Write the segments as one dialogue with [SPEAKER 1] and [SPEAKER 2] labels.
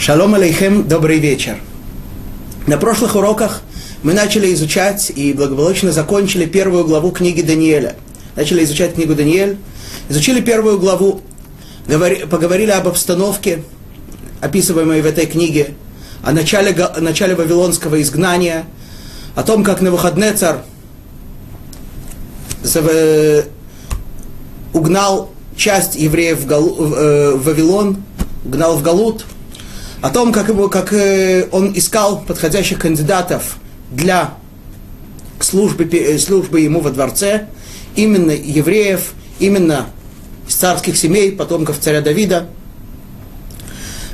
[SPEAKER 1] Шалом алейхем, добрый вечер. На прошлых уроках мы начали изучать и благополучно закончили первую главу книги Даниэля. Начали изучать книгу Даниэль, изучили первую главу, говори, поговорили об обстановке, описываемой в этой книге, о начале, о начале вавилонского изгнания, о том, как на выходный царь угнал часть евреев в, Галу, э, в Вавилон, угнал в Галут, о том, как, его, как э, он искал подходящих кандидатов для службы, э, службы ему во дворце, именно евреев, именно из царских семей, потомков царя Давида.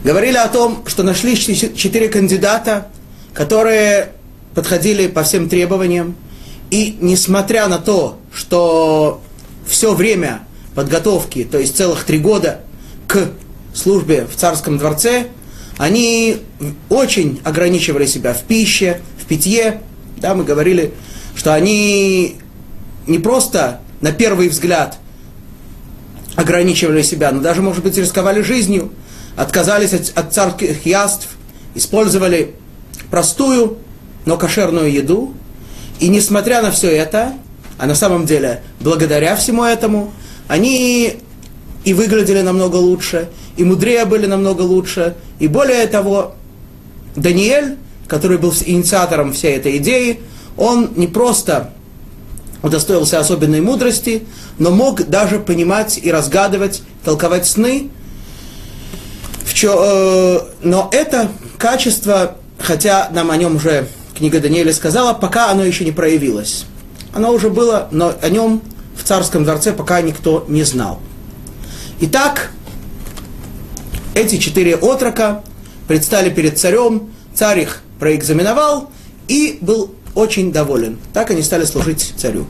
[SPEAKER 1] Говорили о том, что нашли четыре кандидата, которые подходили по всем требованиям, и несмотря на то, что все время подготовки, то есть целых три года к службе в царском дворце, они очень ограничивали себя в пище, в питье. Да, мы говорили, что они не просто на первый взгляд ограничивали себя, но даже, может быть, рисковали жизнью, отказались от, от царских яств, использовали простую, но кошерную еду. И несмотря на все это, а на самом деле, благодаря всему этому, они и выглядели намного лучше, и мудрее были намного лучше. И более того, Даниэль, который был инициатором всей этой идеи, он не просто удостоился особенной мудрости, но мог даже понимать и разгадывать, толковать сны. Э, но это качество, хотя нам о нем уже книга Даниэля сказала, пока оно еще не проявилось. Оно уже было, но о нем в царском дворце пока никто не знал. Итак, эти четыре отрока предстали перед царем, царь их проэкзаменовал и был очень доволен. Так они стали служить царю.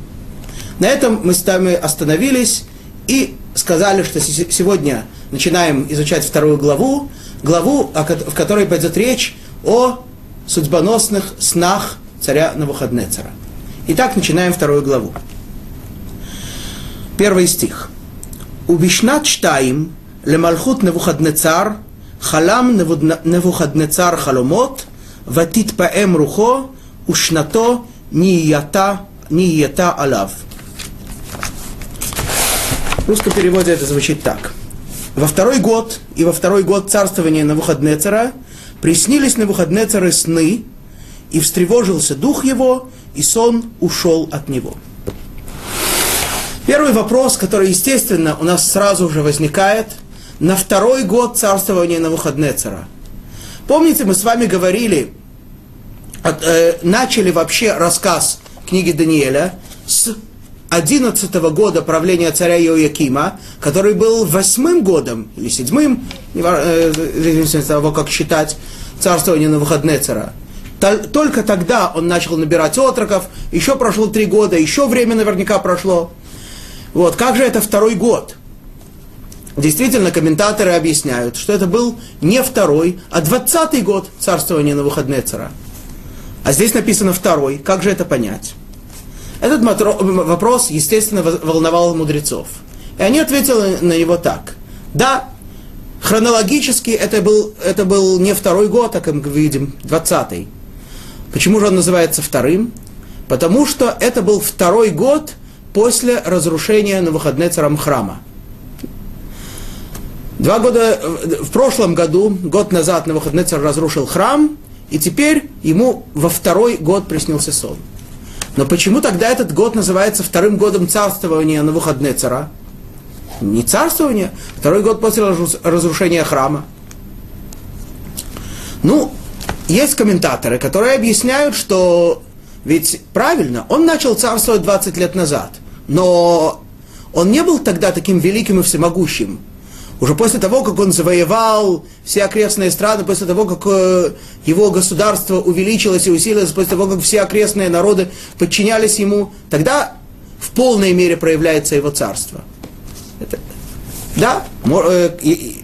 [SPEAKER 1] На этом мы с вами остановились и сказали, что сегодня начинаем изучать вторую главу, главу, в которой пойдет речь о судьбоносных снах царя Навуходнецера. Итак, начинаем вторую главу. Первый стих. Убишнат штаим למלכות נבוכדנצר, חלם נבוכדנצר חלומות, ותתפעם רוחו, ушнато нията, нията алав. В русском переводе это звучит так. Во второй год и во второй год царствования Навуходнецера приснились Навуходнецеры сны, и встревожился дух его, и сон ушел от него. Первый вопрос, который, естественно, у нас сразу же возникает – на второй год царствования Навуходнецера. Помните, мы с вами говорили, от, э, начали вообще рассказ книги Даниэля с 11 года правления царя Иоякима, который был восьмым годом, или седьмым, э, в зависимости от того, как считать, царствования Навуходнецера. Только тогда он начал набирать отроков, еще прошло три года, еще время наверняка прошло. Вот, как же это второй год? Действительно, комментаторы объясняют, что это был не второй, а двадцатый год царствования на выходные цара. А здесь написано второй. Как же это понять? Этот вопрос, естественно, волновал мудрецов. И они ответили на него так. Да, хронологически это был, это был не второй год, а, как мы видим, двадцатый. Почему же он называется вторым? Потому что это был второй год после разрушения на выходные царам храма. Два года, в прошлом году, год назад Навуходнецер разрушил храм, и теперь ему во второй год приснился сон. Но почему тогда этот год называется вторым годом царствования Навуходнецера? Не царствование, второй год после разрушения храма. Ну, есть комментаторы, которые объясняют, что ведь правильно, он начал царствовать 20 лет назад, но он не был тогда таким великим и всемогущим. Уже после того, как он завоевал все окрестные страны, после того, как э, его государство увеличилось и усилилось, после того, как все окрестные народы подчинялись ему, тогда в полной мере проявляется его царство. Это, да, э,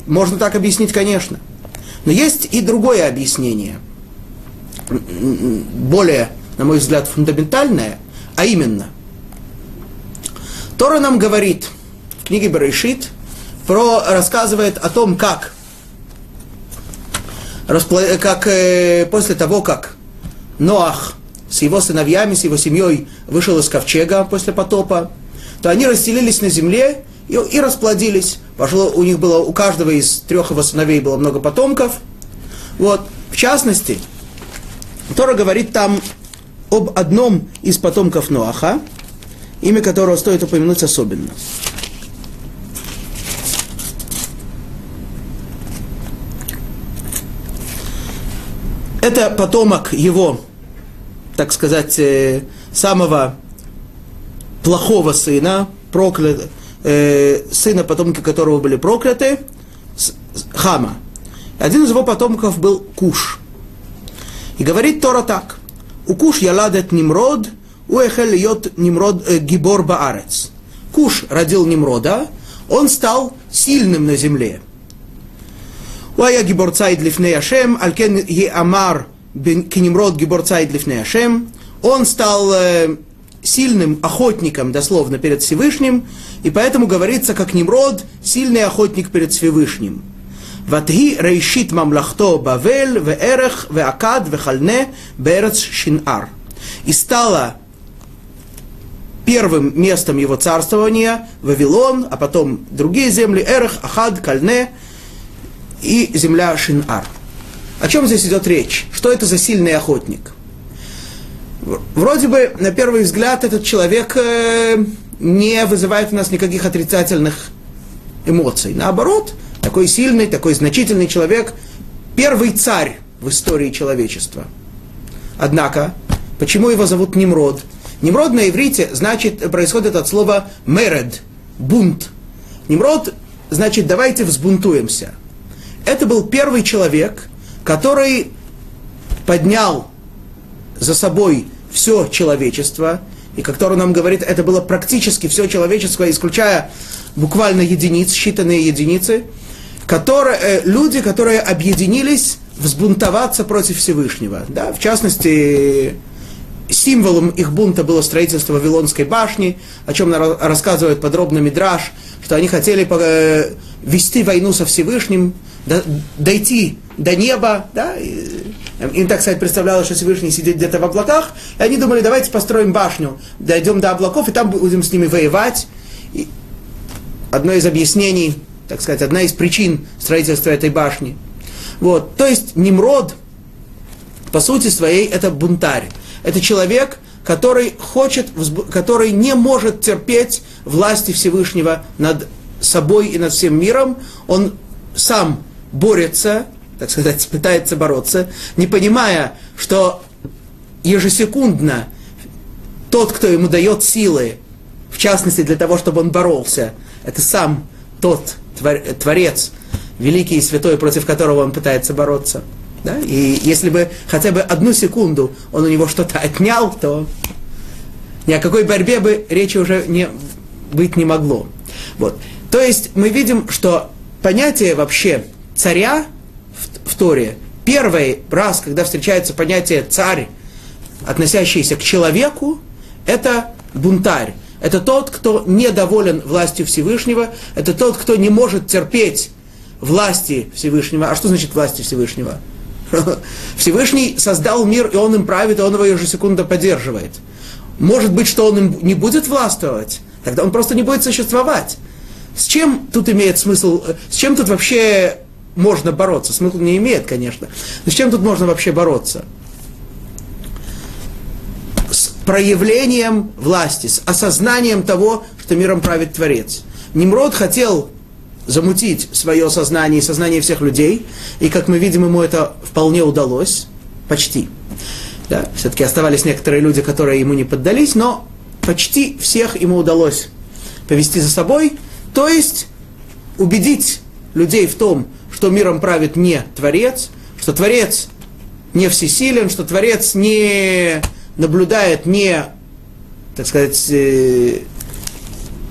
[SPEAKER 1] можно так объяснить, конечно. Но есть и другое объяснение, более, на мой взгляд, фундаментальное, а именно, Тора нам говорит в книге Барышит, про, рассказывает о том, как как э, после того, как Ноах с его сыновьями, с его семьей вышел из ковчега после потопа, то они расселились на земле и, и расплодились. Пошло, у них было, у каждого из трех его сыновей было много потомков. Вот. В частности, Тора говорит там об одном из потомков Ноаха, имя которого стоит упомянуть особенно. Это потомок его, так сказать, э, самого плохого сына, проклят, э, сына, потомки которого были прокляты, Хама. Один из его потомков был Куш. И говорит Тора так. У Куш яладет Nimrod, Уэхель Йот Немрод э, Гибор Баарец. Куш родил Немрода, он стал сильным на земле. Уая Гибор Цайд Лифней Ашем, Алькен Е Амар к Немрод Гибор Цайд Лифней Ашем. Он стал э, сильным охотником, дословно, перед Всевышним, и поэтому говорится, как Немрод, сильный охотник перед Всевышним. Ватги рейшит мамлахто Бавель, Акад В вехальне, берец шинар. И стала первым местом его царствования Вавилон, а потом другие земли Эрех, Ахад, Кальне и земля Шинар. О чем здесь идет речь? Что это за сильный охотник? Вроде бы, на первый взгляд, этот человек э, не вызывает у нас никаких отрицательных эмоций. Наоборот, такой сильный, такой значительный человек, первый царь в истории человечества. Однако, почему его зовут Немрод? Немрод на иврите значит, происходит от слова меред, бунт. Немрод значит давайте взбунтуемся. Это был первый человек, который поднял за собой все человечество, и как Тора нам говорит, это было практически все человечество, исключая буквально единиц, считанные единицы, которые, э, люди, которые объединились взбунтоваться против Всевышнего. Да? В частности, символом их бунта было строительство Вавилонской башни, о чем рассказывает подробно Мидраш, что они хотели э, вести войну со Всевышним, дойти до неба, да, им, так сказать, представлялось, что Всевышний сидит где-то в облаках, и они думали, давайте построим башню, дойдем до облаков, и там будем с ними воевать. И одно из объяснений, так сказать, одна из причин строительства этой башни. Вот, то есть Немрод, по сути своей, это бунтарь. Это человек, который хочет, который не может терпеть власти Всевышнего над собой и над всем миром. Он сам борется, так сказать, пытается бороться, не понимая, что ежесекундно тот, кто ему дает силы, в частности для того, чтобы он боролся, это сам тот Творец, великий и святой, против которого он пытается бороться. Да? И если бы хотя бы одну секунду он у него что-то отнял, то ни о какой борьбе бы речи уже не, быть не могло. Вот. То есть мы видим, что понятие вообще царя в, в Торе, первый раз, когда встречается понятие царь, относящийся к человеку, это бунтарь. Это тот, кто недоволен властью Всевышнего, это тот, кто не может терпеть власти Всевышнего. А что значит власти Всевышнего? Всевышний создал мир, и он им правит, и он его ежесекунду поддерживает. Может быть, что он им не будет властвовать, тогда он просто не будет существовать. С чем тут имеет смысл, с чем тут вообще можно бороться? Смысл не имеет, конечно. Но с чем тут можно вообще бороться? С проявлением власти, с осознанием того, что миром правит Творец. Немрод хотел замутить свое сознание и сознание всех людей, и, как мы видим, ему это вполне удалось, почти. Да, все-таки оставались некоторые люди, которые ему не поддались, но почти всех ему удалось повести за собой, то есть убедить людей в том, что миром правит не Творец, что Творец не всесилен, что Творец не наблюдает, не, так сказать, э,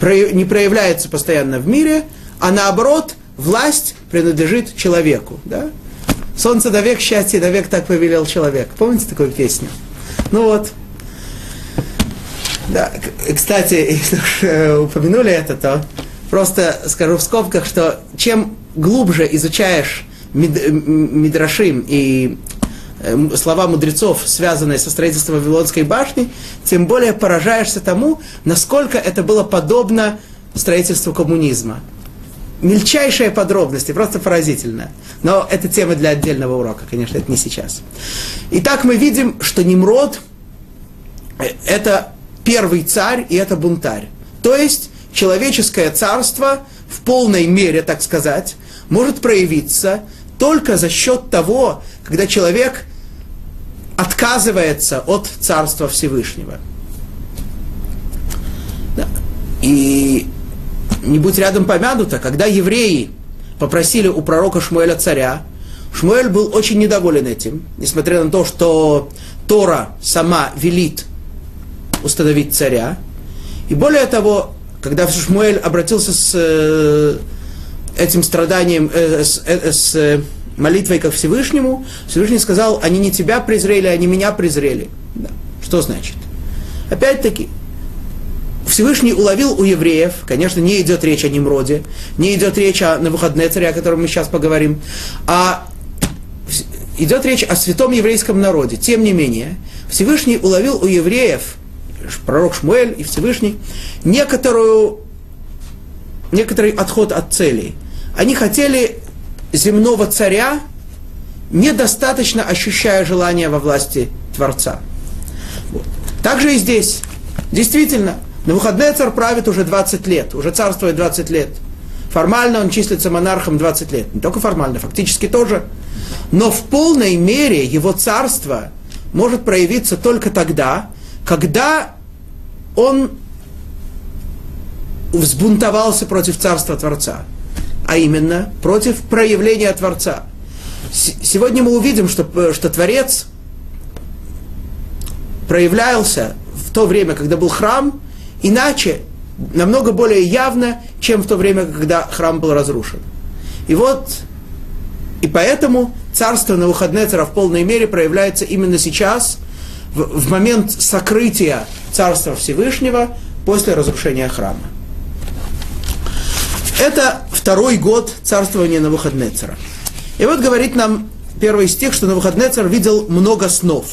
[SPEAKER 1] не проявляется постоянно в мире, а наоборот, власть принадлежит человеку. Да? Солнце до век, счастье до век, так повелел человек. Помните такую песню? Ну вот. Да, кстати, если уж э, упомянули это, то просто скажу в скобках, что чем глубже изучаешь Мидрашим и э, слова мудрецов, связанные со строительством Вавилонской башни, тем более поражаешься тому, насколько это было подобно строительству коммунизма. Мельчайшие подробности, просто поразительно. Но это тема для отдельного урока, конечно, это не сейчас. Итак, мы видим, что Немрод э, – это первый царь и это бунтарь. То есть человеческое царство в полной мере, так сказать, может проявиться только за счет того, когда человек отказывается от Царства Всевышнего. И не будь рядом помянуто, когда евреи попросили у пророка Шмуэля царя, Шмуэль был очень недоволен этим, несмотря на то, что Тора сама велит установить царя. И более того, когда Шмуэль обратился с э, этим страданием, э, с, э, с молитвой ко Всевышнему, Всевышний сказал, они не тебя презрели, они меня презрели. Да. Что значит? Опять-таки, Всевышний уловил у евреев, конечно, не идет речь о Немроде, не идет речь о Навуходнецаре, о котором мы сейчас поговорим, а идет речь о святом еврейском народе. Тем не менее, Всевышний уловил у евреев, пророк Шмуэль и Всевышний, некоторую, некоторый отход от целей. Они хотели земного царя, недостаточно ощущая желание во власти Творца. Вот. Также и здесь. Действительно, на выходные царь правит уже 20 лет, уже царствует 20 лет. Формально он числится монархом 20 лет. Не только формально, фактически тоже. Но в полной мере его царство может проявиться только тогда, когда он взбунтовался против царства Творца а именно против проявления Творца. Сегодня мы увидим, что, что Творец проявлялся в то время, когда был храм, иначе, намного более явно, чем в то время, когда храм был разрушен. И вот, и поэтому царство на выходные цара в полной мере проявляется именно сейчас, в, в момент сокрытия царства Всевышнего после разрушения храма. Это второй год царствования Навуходнецера. И вот говорит нам первый стих, что Навуходнецер видел много снов.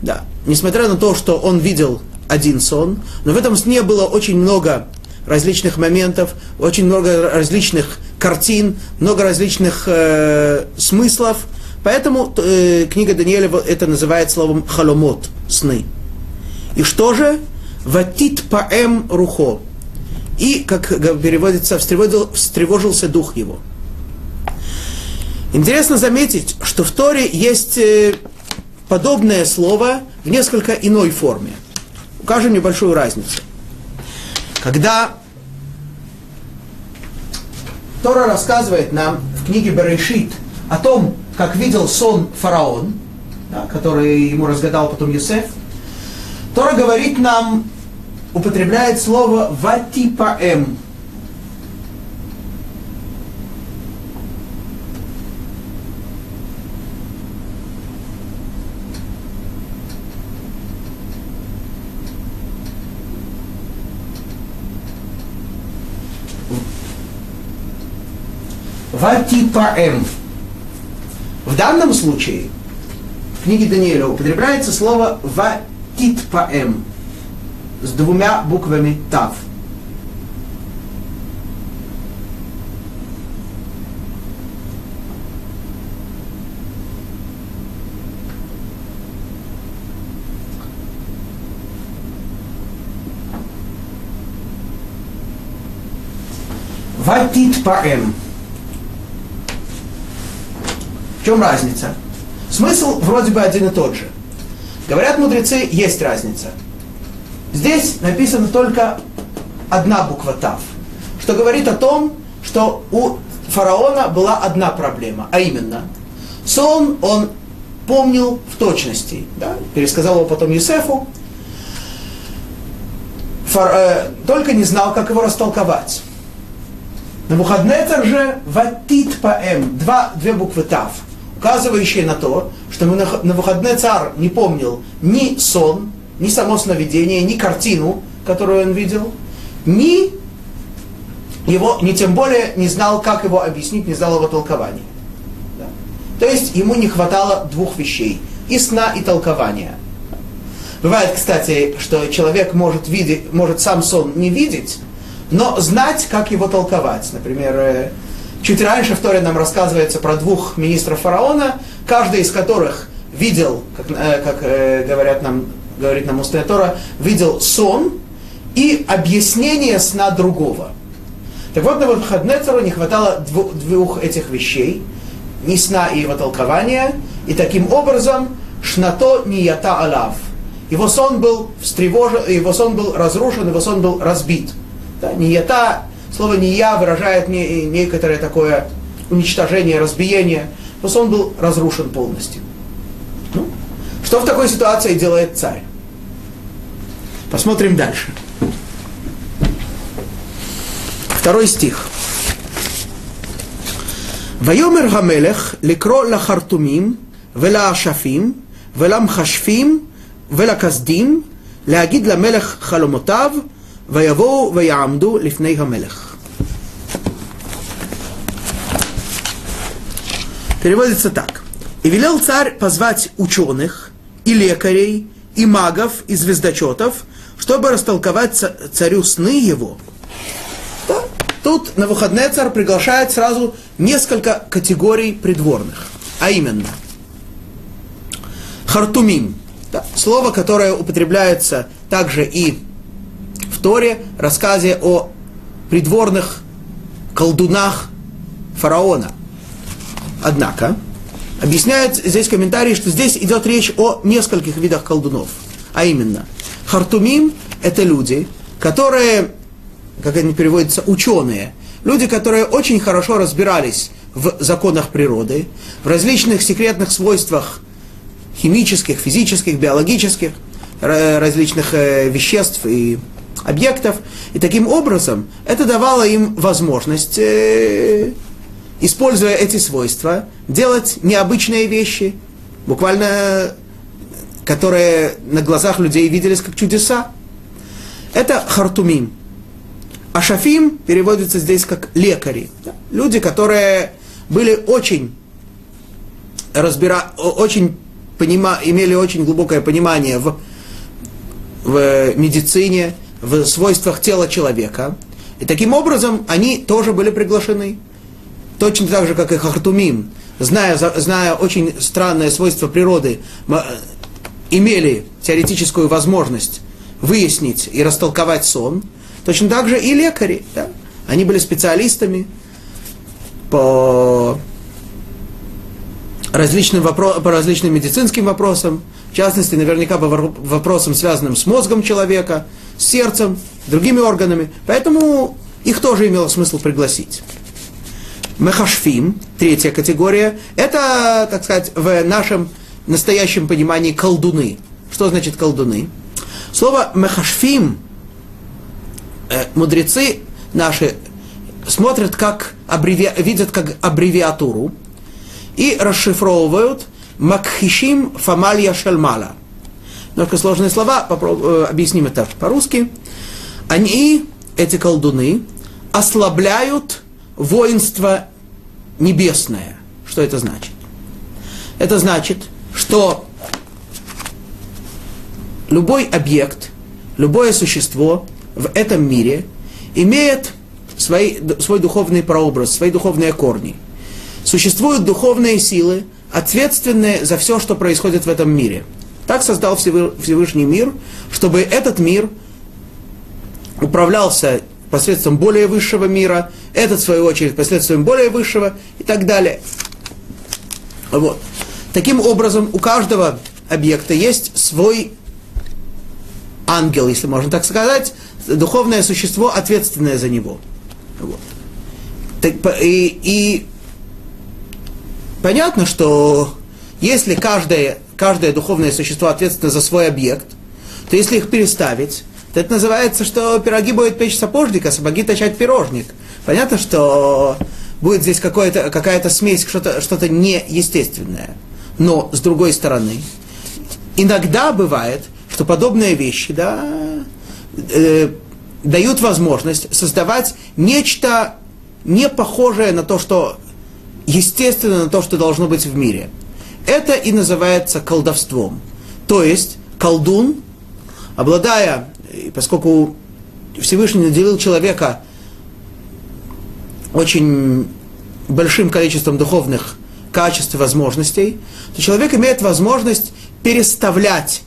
[SPEAKER 1] Да, несмотря на то, что он видел один сон, но в этом сне было очень много различных моментов, очень много различных картин, много различных э, смыслов. Поэтому э, книга Даниэля это называет словом халомот, сны. И что же? Ватит паэм рухо и, как переводится, встревожился дух его. Интересно заметить, что в Торе есть э, подобное слово в несколько иной форме. Укажем небольшую разницу. Когда Тора рассказывает нам в книге Берешит о том, как видел сон фараон, да, который ему разгадал потом Юсеф, Тора говорит нам употребляет слово ватипаэм. Ватипаэм. В данном случае в книге Даниэля употребляется слово ватитпаэм с двумя буквами ТАВ. Ватит паэм. В чем разница? Смысл вроде бы один и тот же. Говорят мудрецы, есть разница. Здесь написана только одна буква Тав, что говорит о том, что у фараона была одна проблема, а именно, сон он помнил в точности, да, пересказал его потом Юсефу, Фар, э, только не знал, как его растолковать. На Навуходнецер же ватит паэм, два, две буквы Тав, указывающие на то, что на выходные царь не помнил ни сон, ни само сновидение, ни картину, которую он видел, ни его, ни тем более не знал, как его объяснить, не знал его толкования. То есть ему не хватало двух вещей. И сна, и толкования. Бывает, кстати, что человек может, видеть, может сам сон не видеть, но знать, как его толковать. Например, э, чуть раньше в Торе нам рассказывается про двух министров фараона, каждый из которых видел, как, э, как э, говорят нам, говорит нам устная Тора, видел сон и объяснение сна другого. Так вот, на Навуходнецеру не хватало двух, двух этих вещей, ни сна и его толкования, и таким образом шнато ята алав. Его сон был встревожен, его сон был разрушен, его сон был разбит. Да, ята, слово не я выражает не, некоторое такое уничтожение, разбиение, но сон был разрушен полностью. Ну, что в такой ситуации делает царь? Посмотрим дальше. Второй стих. ויאמר המלך לקרוא לחרטומים ולאשפים ולמחשפים ולכסדים להגיד למלך חלומותיו ויבואו ויעמדו לפני המלך. Переводится так. И велел царь позвать ученых, и лекарей, и магов, и звездочетов, чтобы растолковать царю сны его. Да? Тут на выходные царь приглашает сразу несколько категорий придворных. А именно, хартумим, да, слово, которое употребляется также и в Торе, рассказе о придворных колдунах фараона. Однако, объясняет здесь комментарий, что здесь идет речь о нескольких видах колдунов. А именно, хартумим – это люди, которые, как они переводятся, ученые, люди, которые очень хорошо разбирались в законах природы, в различных секретных свойствах химических, физических, биологических, различных э, веществ и объектов. И таким образом это давало им возможность э, используя эти свойства, делать необычные вещи, буквально которые на глазах людей виделись как чудеса. Это хартумим. А шафим переводится здесь как лекари. Люди, которые были очень разбира... очень понима... имели очень глубокое понимание в... в медицине, в свойствах тела человека. И таким образом они тоже были приглашены точно так же, как и Хартумим, зная, зная очень странное свойство природы, имели теоретическую возможность выяснить и растолковать сон, точно так же и лекари. Да? Они были специалистами по различным, вопро- по различным медицинским вопросам, в частности, наверняка по вопросам, связанным с мозгом человека, с сердцем, другими органами. Поэтому их тоже имело смысл пригласить. Мехашфим, третья категория, это, так сказать, в нашем настоящем понимании колдуны. Что значит колдуны? Слово мехашфим э, мудрецы наши смотрят как аббреви... видят как аббревиатуру и расшифровывают макхишим фамалия шельмала. Немножко сложные слова, попроб... Э, объясним это по-русски. Они, эти колдуны, ослабляют воинство небесное. Что это значит? Это значит, что любой объект, любое существо в этом мире имеет свои, свой духовный прообраз, свои духовные корни. Существуют духовные силы, ответственные за все, что происходит в этом мире. Так создал Всевышний мир, чтобы этот мир управлялся посредством более высшего мира, этот, в свою очередь, посредством более высшего и так далее. Вот. Таким образом, у каждого объекта есть свой ангел, если можно так сказать, духовное существо, ответственное за него. Вот. И, и понятно, что если каждое, каждое духовное существо ответственно за свой объект, то если их переставить, это называется, что пироги будет печь сапожник, а сапоги точать пирожник. Понятно, что будет здесь какая-то смесь, что-то что неестественное. Но, с другой стороны, иногда бывает, что подобные вещи да, э, дают возможность создавать нечто не похожее на то, что естественно на то, что должно быть в мире. Это и называется колдовством. То есть колдун, обладая, поскольку Всевышний наделил человека очень большим количеством духовных качеств и возможностей, то человек имеет возможность переставлять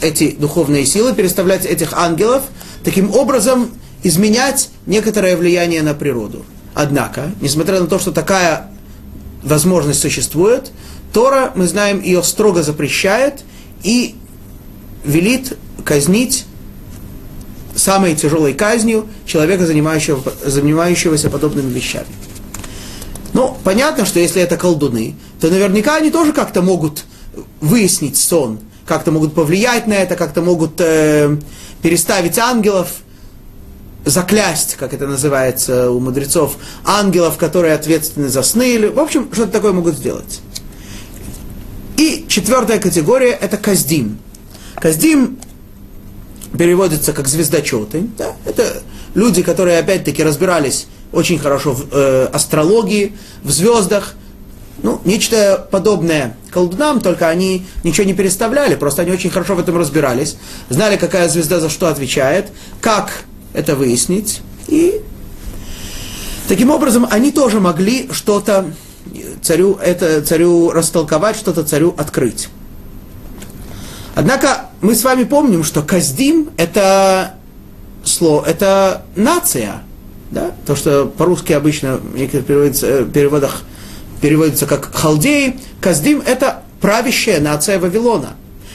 [SPEAKER 1] эти духовные силы, переставлять этих ангелов, таким образом изменять некоторое влияние на природу. Однако, несмотря на то, что такая возможность существует, Тора, мы знаем, ее строго запрещает и велит казнить самой тяжелой казнью человека, занимающего, занимающегося подобными вещами. Ну, понятно, что если это колдуны, то наверняка они тоже как-то могут выяснить сон, как-то могут повлиять на это, как-то могут э, переставить ангелов, заклясть, как это называется у мудрецов, ангелов, которые ответственны за сны, или, в общем, что-то такое могут сделать. И четвертая категория – это каздим. Каздим переводится как звездочеты. Да? Это люди, которые опять-таки разбирались очень хорошо в э, астрологии, в звездах. Ну, нечто подобное колдунам, только они ничего не переставляли, просто они очень хорошо в этом разбирались, знали, какая звезда за что отвечает, как это выяснить. И таким образом они тоже могли что-то царю, это, царю растолковать, что-то царю открыть. Однако мы с вами помним, что Каздим это слово, это нация. Да? То, что по-русски обычно в некоторых э, переводах переводится как халдеи. Каздим это правящая нация Вавилона.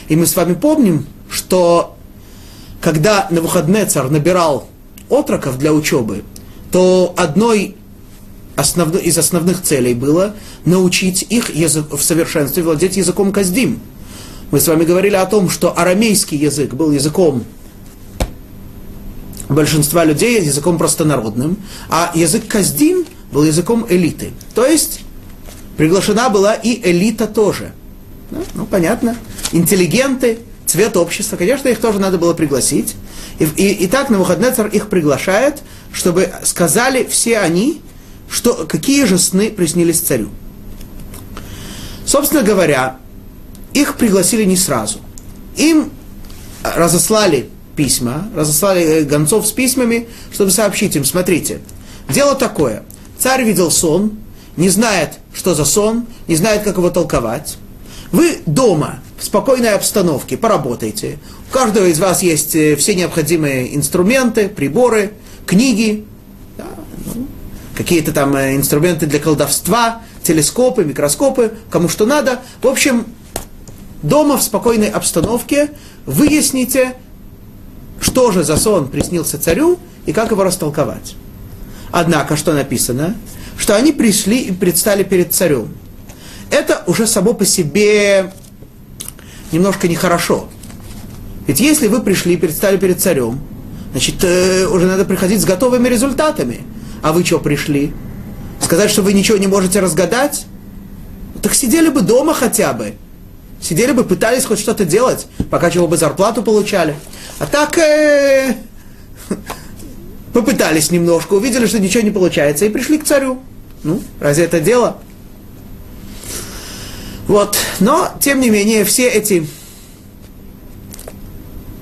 [SPEAKER 1] И мы с вами помним, что когда на выходные царь набирал отроков для учебы, то одной из основных целей было научить их язык, в совершенстве владеть языком каздим. Мы с вами говорили о том, что арамейский язык был языком большинства людей, языком простонародным, а язык каздим был языком элиты. То есть приглашена была и элита тоже. Ну, ну понятно. Интеллигенты, цвет общества, конечно, их тоже надо было пригласить. И, и, и так Навуходнецар их приглашает, чтобы сказали все они, что, какие же сны приснились царю. Собственно говоря, их пригласили не сразу. Им разослали письма, разослали э, гонцов с письмами, чтобы сообщить им, смотрите, дело такое, царь видел сон, не знает, что за сон, не знает, как его толковать. Вы дома, в спокойной обстановке, поработайте. У каждого из вас есть э, все необходимые инструменты, приборы, книги, да, ну, какие-то там э, инструменты для колдовства, телескопы, микроскопы, кому что надо. В общем, дома в спокойной обстановке выясните, что же за сон приснился царю и как его растолковать. Однако, что написано? Что они пришли и предстали перед царем. Это уже само по себе немножко нехорошо. Ведь если вы пришли предстали перед царем, значит, э, уже надо приходить с готовыми результатами. А вы что пришли? Сказать, что вы ничего не можете разгадать? Так сидели бы дома хотя бы. Сидели бы, пытались хоть что-то делать, пока чего бы зарплату получали. А так э, попытались немножко, увидели, что ничего не получается, и пришли к царю. Ну, разве это дело? Вот. Но, тем не менее, все эти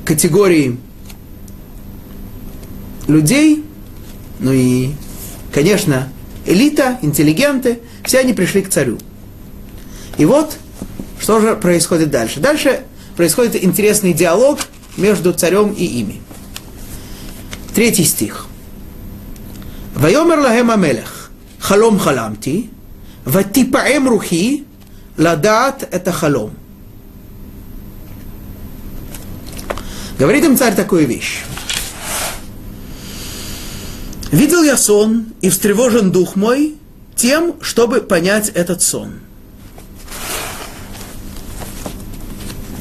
[SPEAKER 1] категории людей, ну и, конечно, элита, интеллигенты, все они пришли к царю. И вот, что же происходит дальше. Дальше происходит интересный диалог между царем и ими. Третий стих. Вайомер лахем амелех, халом халамти, ватипаем рухи, לדעת את החלום. Говорит им царь такую вещь. Видел я сон, и встревожен дух мой тем, чтобы понять этот сон.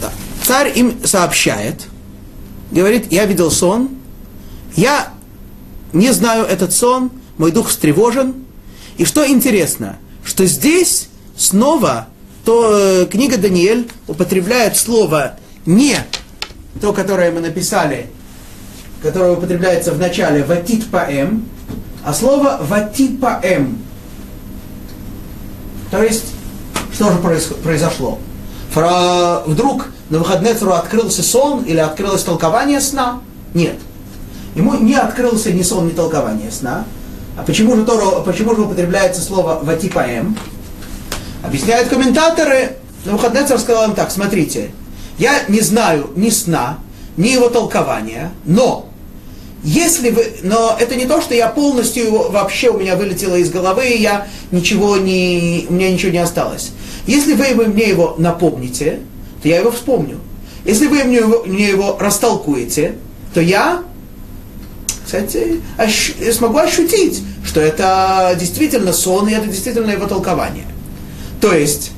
[SPEAKER 1] Да. Царь им сообщает, говорит, я видел сон, я не знаю этот сон, мой дух встревожен. И что интересно, что здесь снова то э, книга Даниэль употребляет слово не то, которое мы написали, которое употребляется в начале ватит паэм, а слово ватит паэм. То есть, что же произошло? Вдруг на выходные Навуходнецеру открылся сон или открылось толкование сна? Нет. Ему не открылся ни сон, ни толкование сна. А почему же, Тору, почему же употребляется слово «ватипаэм»? Объясняют комментаторы, на выходные Навуходнецер сказал им так, смотрите, я не знаю ни сна, ни его толкования, но если вы, но это не то, что я полностью его, вообще у меня вылетело из головы, и я ничего не, у меня ничего не осталось. Если вы мне его напомните, то я его вспомню. Если вы мне его, мне его растолкуете, то я, кстати, ощ, смогу ощутить, что это действительно сон, и это действительно его толкование. То есть,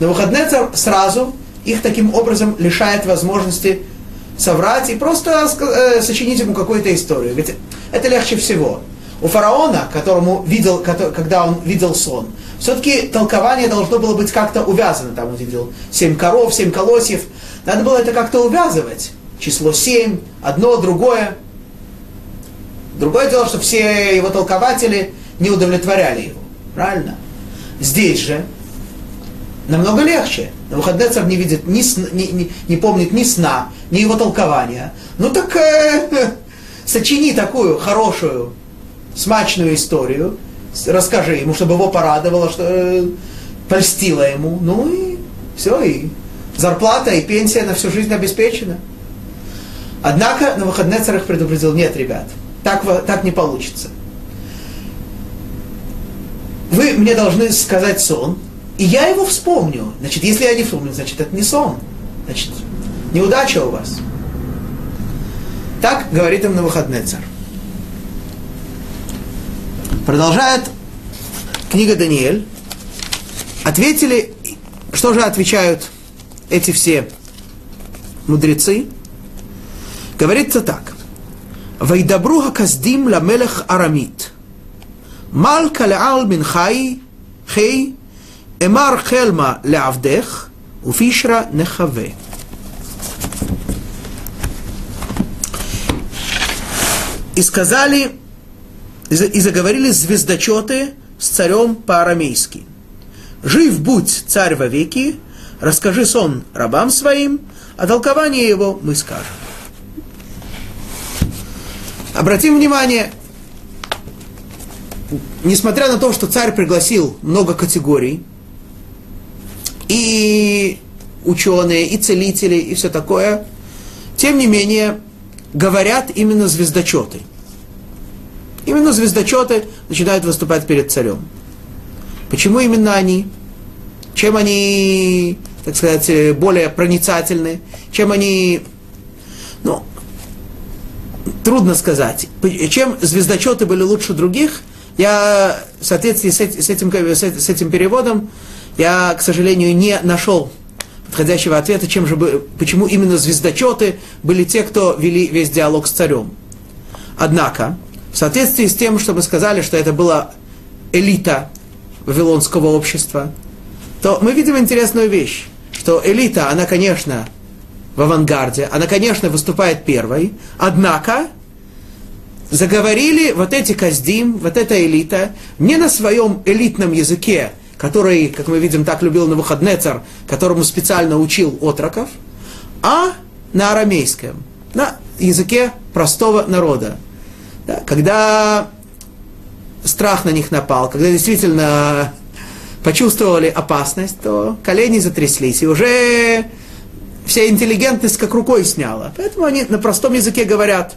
[SPEAKER 1] на выходные сразу их таким образом лишает возможности соврать и просто э, сочинить ему какую-то историю. Ведь это легче всего. У фараона, которому видел, когда он видел сон, все-таки толкование должно было быть как-то увязано. Там он видел семь коров, семь колосьев. Надо было это как-то увязывать. Число семь, одно, другое. Другое дело, что все его толкователи не удовлетворяли его. Правильно? Здесь же намного легче. Навуходнецер не видит, ни сна, не, не, не помнит ни сна, ни его толкования. Ну так э, сочини такую хорошую, смачную историю, расскажи ему, чтобы его порадовало, что э, польстило ему. Ну и все, и зарплата, и пенсия на всю жизнь обеспечена. Однако на выходные их предупредил, нет, ребят, так, так не получится. Вы мне должны сказать сон, и я его вспомню. Значит, если я не вспомню, значит, это не сон. Значит, неудача у вас. Так говорит им на выходные царь. Продолжает книга Даниэль. Ответили, что же отвечают эти все мудрецы? Говорится так. Вайдабруха каздим ламелех арамит. Малка леал мин хай, хей, эмар хелма леавдех, уфишра нехаве. И сказали и заговорили звездочеты с царем по-арамейски. «Жив будь, царь вовеки, расскажи сон рабам своим, а толкование его мы скажем». Обратим внимание, несмотря на то, что царь пригласил много категорий, и ученые, и целители, и все такое, тем не менее, говорят именно звездочеты – Именно звездочеты начинают выступать перед царем. Почему именно они? Чем они, так сказать, более проницательны? Чем они, ну, трудно сказать. Чем звездочеты были лучше других, я в соответствии с этим, с этим переводом, я, к сожалению, не нашел подходящего ответа, чем же, почему именно звездочеты были те, кто вели весь диалог с царем. Однако, в соответствии с тем, что мы сказали, что это была элита вавилонского общества, то мы видим интересную вещь, что элита, она, конечно, в авангарде, она, конечно, выступает первой, однако заговорили вот эти каздим, вот эта элита, не на своем элитном языке, который, как мы видим, так любил на Навуходнецар, которому специально учил отроков, а на арамейском, на языке простого народа. Да, когда страх на них напал, когда действительно почувствовали опасность, то колени затряслись, и уже вся интеллигентность как рукой сняла. Поэтому они на простом языке говорят,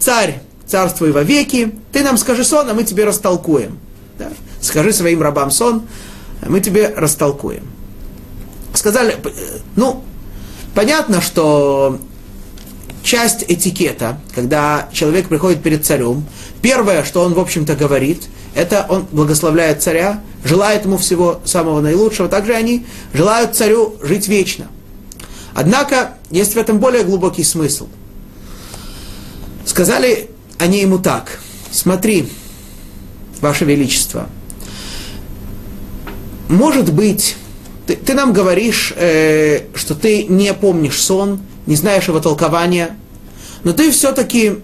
[SPEAKER 1] царь, царствуй во веки, ты нам скажи сон, а мы тебе растолкуем. Да? Скажи своим рабам сон, мы тебе растолкуем. Сказали, ну, понятно, что часть этикета, когда человек приходит перед царем, первое, что он, в общем-то, говорит, это он благословляет царя, желает ему всего самого наилучшего. Также они желают царю жить вечно. Однако есть в этом более глубокий смысл. Сказали они ему так, смотри, Ваше Величество, может быть, ты, ты нам говоришь, э, что ты не помнишь сон, не знаешь его толкования, но ты все-таки,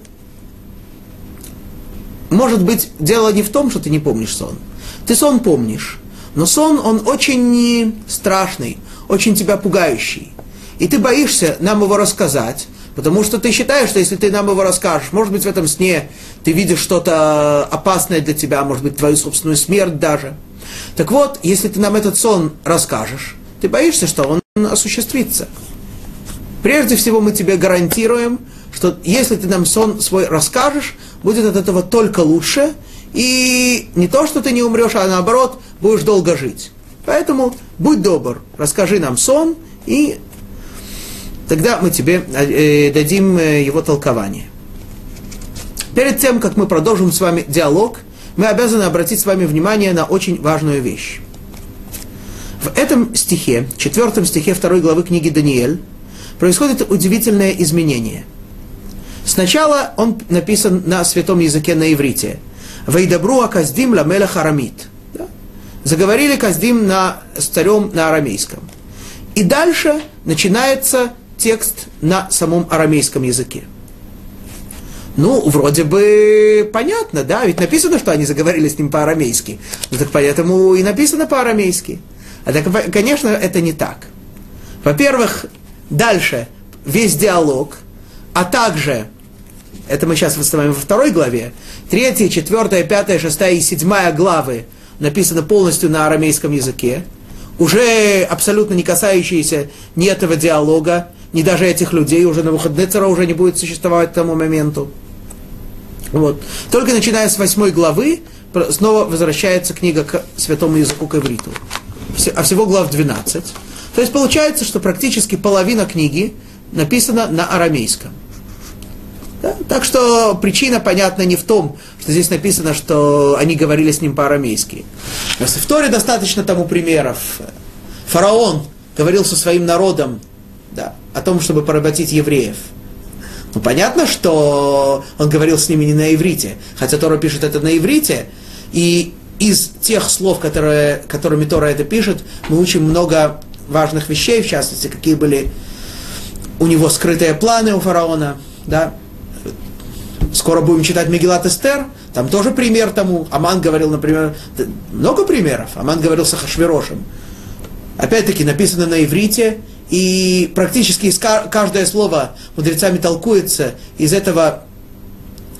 [SPEAKER 1] может быть, дело не в том, что ты не помнишь сон. Ты сон помнишь, Но сон, он очень страшный, очень тебя пугающий. И ты боишься нам его рассказать, потому что ты считаешь, что если ты нам его расскажешь, может быть, в этом сне ты видишь что-то опасное для тебя, может быть, твою собственную смерть даже. Так вот, если ты нам этот сон расскажешь, ты боишься, что он осуществится. Прежде всего мы тебе гарантируем, что если ты нам сон свой расскажешь, будет от этого только лучше, и не то, что ты не умрешь, а наоборот, будешь долго жить. Поэтому будь добр, расскажи нам сон, и тогда мы тебе э, дадим э, его толкование. Перед тем, как мы продолжим с вами диалог, мы обязаны обратить с вами внимание на очень важную вещь. В этом стихе, четвертом стихе второй главы книги Даниэль, происходит удивительное изменение. Сначала он написан на святом языке на иврите. «Вейдабру аказдим ламелах арамит». Да? Заговорили каздим на, с на арамейском. И дальше начинается текст на самом арамейском языке. Ну, вроде бы понятно, да, ведь написано, что они заговорили с ним по-арамейски. Ну, так поэтому и написано по-арамейски. А так, конечно, это не так. Во-первых, дальше весь диалог, а также, это мы сейчас выставляем во второй главе, третья, четвертая, пятая, шестая и седьмая главы написаны полностью на арамейском языке, уже абсолютно не касающиеся ни этого диалога, ни даже этих людей, уже на выходные цара уже не будет существовать к тому моменту. Вот. Только начиная с восьмой главы, снова возвращается книга к святому языку к ивриту. А всего глав 12. То есть получается, что практически половина книги написана на арамейском. Да? Так что причина, понятна не в том, что здесь написано, что они говорили с ним по-арамейски. В Торе достаточно тому примеров. Фараон говорил со своим народом да, о том, чтобы поработить евреев. Ну, понятно, что он говорил с ними не на иврите, хотя Тора пишет это на иврите, и из тех слов, которые, которыми Тора это пишет, мы учим много важных вещей, в частности, какие были у него скрытые планы у фараона, да. Скоро будем читать Мегилат Эстер, там тоже пример тому. Аман говорил, например, много примеров. Аман говорил с Ахашвирошем. Опять-таки написано на иврите, и практически каждое слово мудрецами толкуется, из этого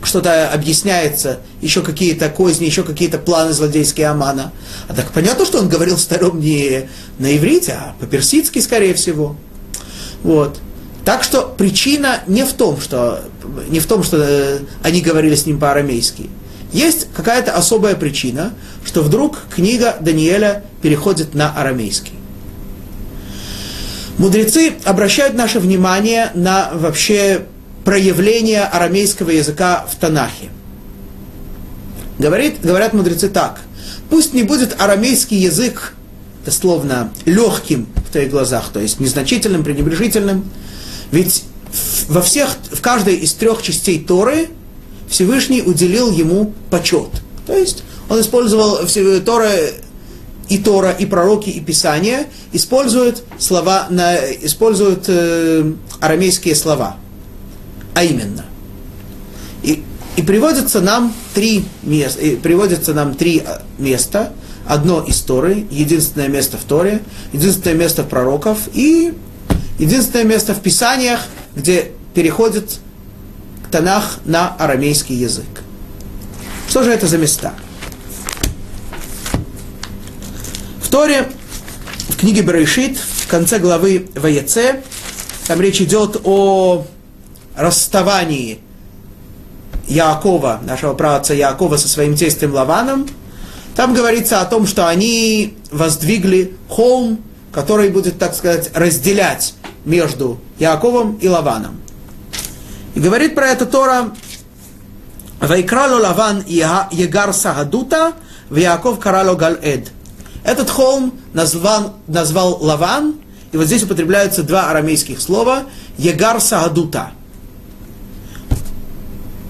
[SPEAKER 1] что-то объясняется, еще какие-то козни, еще какие-то планы злодейские Амана. А так понятно, что он говорил старым не на иврите, а по-персидски, скорее всего. Вот. Так что причина не в том, что, не в том, что э, они говорили с ним по-арамейски. Есть какая-то особая причина, что вдруг книга Даниэля переходит на арамейский. Мудрецы обращают наше внимание на вообще проявление арамейского языка в Танахе. Говорит, говорят мудрецы так. Пусть не будет арамейский язык, дословно, легким в твоих глазах, то есть незначительным, пренебрежительным. Ведь во всех, в каждой из трех частей Торы Всевышний уделил ему почет. То есть он использовал Тора и Тора, и пророки, и Писания используют слова, на, используют э, арамейские слова. А именно. И, и приводятся нам три места, приводятся нам три э, места. Одно из Торы, единственное место в Торе, единственное место в пророков и единственное место в Писаниях, где переходит Танах на арамейский язык. Что же это за места? В Торе, книге Берешит, в конце главы Ваеце, там речь идет о расставании Яакова, нашего праотца Яакова со своим тестем Лаваном. Там говорится о том, что они воздвигли холм, который будет, так сказать, разделять между Яаковом и Лаваном. И говорит про это Тора, Вайкрало Лаван Егар Сагадута, в Яков Карало Галэд. Этот холм назван, назвал Лаван, и вот здесь употребляются два арамейских слова Егар Саагадута.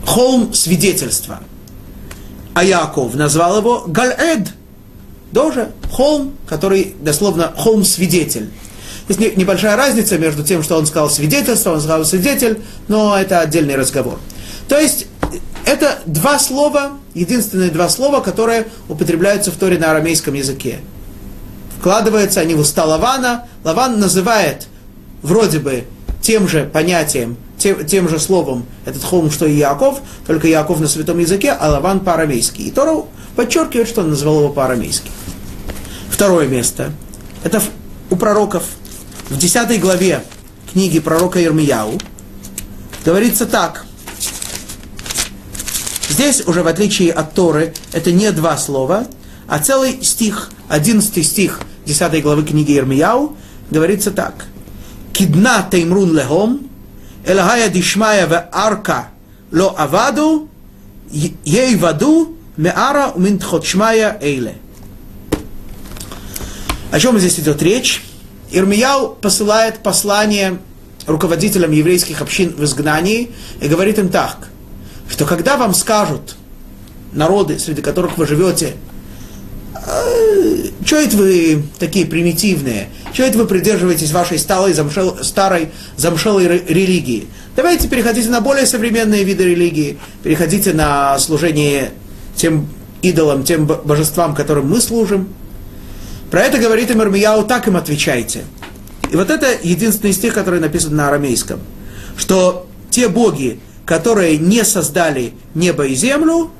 [SPEAKER 1] Холм свидетельства. А Яков назвал его Галэд. Тоже холм, который дословно холм свидетель. Есть небольшая разница между тем, что он сказал свидетельство, он сказал свидетель, но это отдельный разговор. То есть это два слова, единственные два слова, которые употребляются в Торе на арамейском языке. вкладываются они в уста Лавана. Лаван называет вроде бы тем же понятием, тем, тем же словом этот холм, что и Яков, только Яков на святом языке, а Лаван по-арамейски. И Тору подчеркивает, что он назвал его по-арамейски. Второе место. Это у пророков. В 10 главе книги пророка Ермияу говорится так. Здесь уже, в отличие от Торы, это не два слова, а целый стих, 11 стих 10 главы книги Ермияу, говорится так. Кидна теймрун лехом, элахая дишмая в арка ло аваду, ей ваду, меара уминтхот шмая эйле. О чем здесь идет речь? Ирмияу посылает послание руководителям еврейских общин в изгнании и говорит им так, что когда вам скажут народы, среди которых вы живете, что это вы такие примитивные? Что это вы придерживаетесь вашей старой, замшел, старой замшелой религии? Давайте переходите на более современные виды религии, переходите на служение тем идолам, тем божествам, которым мы служим. Про это говорит им Ирмияу, так им отвечайте. И вот это единственный стих, который написан на арамейском. Что те боги, которые не создали небо и землю,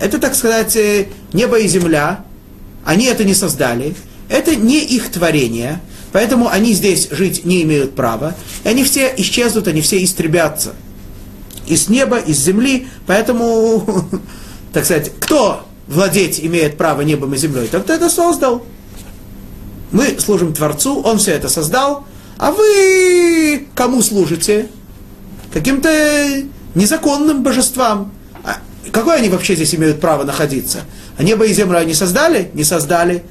[SPEAKER 1] это, так сказать, э, небо и земля, они это не создали, это не их творение, поэтому они здесь жить не имеют права, и они все исчезнут, они все истребятся. Из неба, из земли, поэтому, так сказать, кто владеть имеет право небом и землей? Тот, кто это создал. Мы служим Творцу, Он все это создал, а вы кому служите? Каким-то незаконным божествам. А какое они вообще здесь имеют право находиться? А небо и землю они создали? Не создали.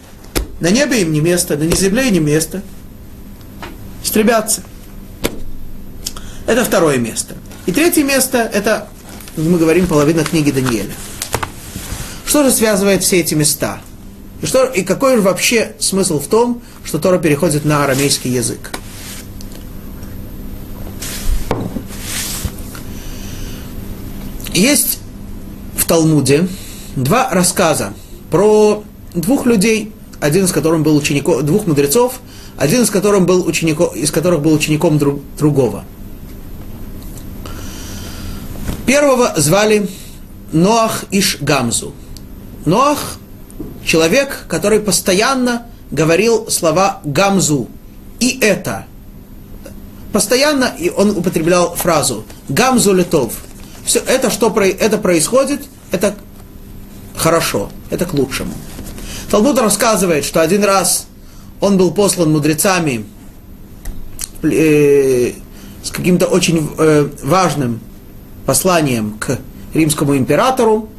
[SPEAKER 1] На небе им не место, на земле не место. Стребятся. Это второе место. И третье место, это, мы говорим, половина книги Даниэля. Что же связывает все эти места? И, что, и какой же вообще смысл в том, что Тора переходит на арамейский язык? Есть в Талмуде два рассказа про двух людей, один из которых был учеником, двух мудрецов, один из которых был учеником, из которых был учеником друг, другого. Первого звали Ноах Иш Гамзу. Ноах – человек, который постоянно говорил слова Гамзу. И это. Постоянно и он употреблял фразу Гамзу летов. Все это, что это происходит, это хорошо, это к лучшему. Талмуд рассказывает, что один раз он был послан мудрецами э, с каким-то очень э, важным посланием к римскому императору,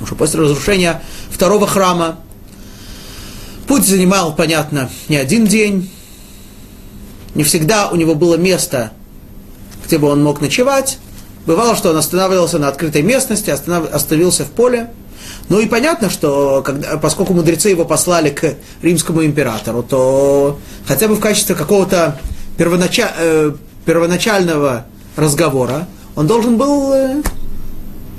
[SPEAKER 1] уже после разрушения второго храма. Путь занимал, понятно, не один день. Не всегда у него было место, где бы он мог ночевать. Бывало, что он останавливался на открытой местности, останов... остановился в поле. Ну и понятно, что когда, поскольку мудрецы его послали к римскому императору, то хотя бы в качестве какого-то первонача... э, первоначального разговора он должен был э,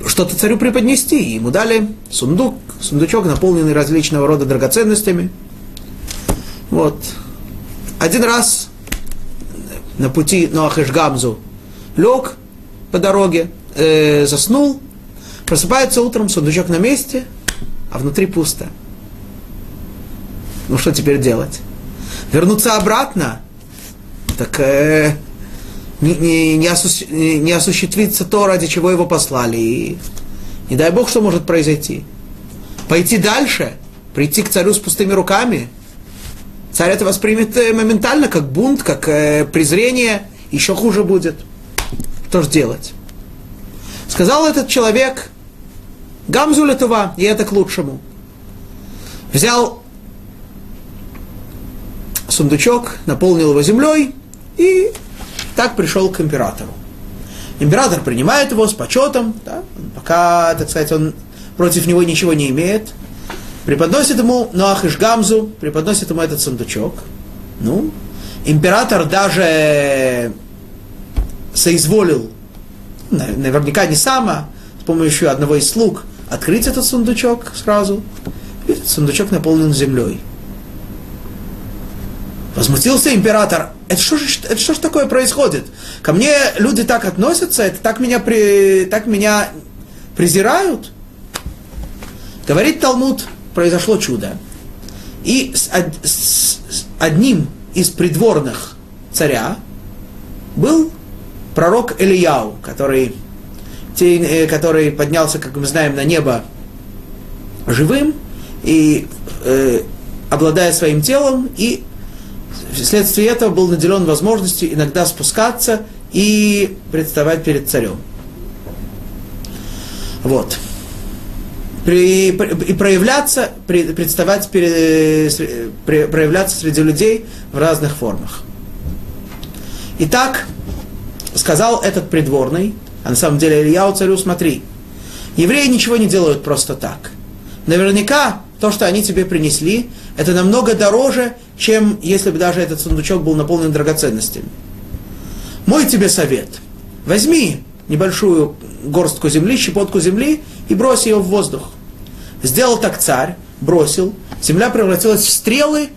[SPEAKER 1] что-то царю преподнести. Ему дали сундук, сундучок, наполненный различного рода драгоценностями. Вот. Один раз на пути Ноах Гамзу лег, по дороге, э, заснул, просыпается утром, сундучок на месте, а внутри пусто. Ну что теперь делать? Вернуться обратно? Так э, не, не, не, осу, не осуществится то, ради чего его послали. И не дай Бог, что может произойти. Пойти дальше, прийти к царю с пустыми руками. Царь это воспримет э, моментально, как бунт, как э, презрение, еще хуже будет. Что же делать? Сказал этот человек, Гамзу Летува, и это к лучшему. Взял сундучок, наполнил его землей и так пришел к императору. Император принимает его с почетом, да, пока, так сказать, он против него ничего не имеет. Преподносит ему Ноахиш Гамзу, преподносит ему этот сундучок. Ну, император даже соизволил, наверняка не сам, а с помощью одного из слуг, открыть этот сундучок сразу. И этот сундучок наполнен землей. Возмутился император. Это что же, это что же такое происходит? Ко мне люди так относятся, это так меня, при, так меня презирают? Говорит Талмуд, произошло чудо. И с, с, с одним из придворных царя был пророк Ильяу, который, э, который поднялся, как мы знаем, на небо живым и э, обладая своим телом и вследствие этого был наделен возможностью иногда спускаться и представать перед царем. Вот. При, и проявляться, при, представать перед, при, проявляться среди людей в разных формах. Итак, сказал этот придворный, а на самом деле Илья у царю, смотри, евреи ничего не делают просто так. Наверняка то, что они тебе принесли, это намного дороже, чем если бы даже этот сундучок был наполнен драгоценностями. Мой тебе совет. Возьми небольшую горстку земли, щепотку земли и брось ее в воздух. Сделал так царь, бросил, земля превратилась в стрелы.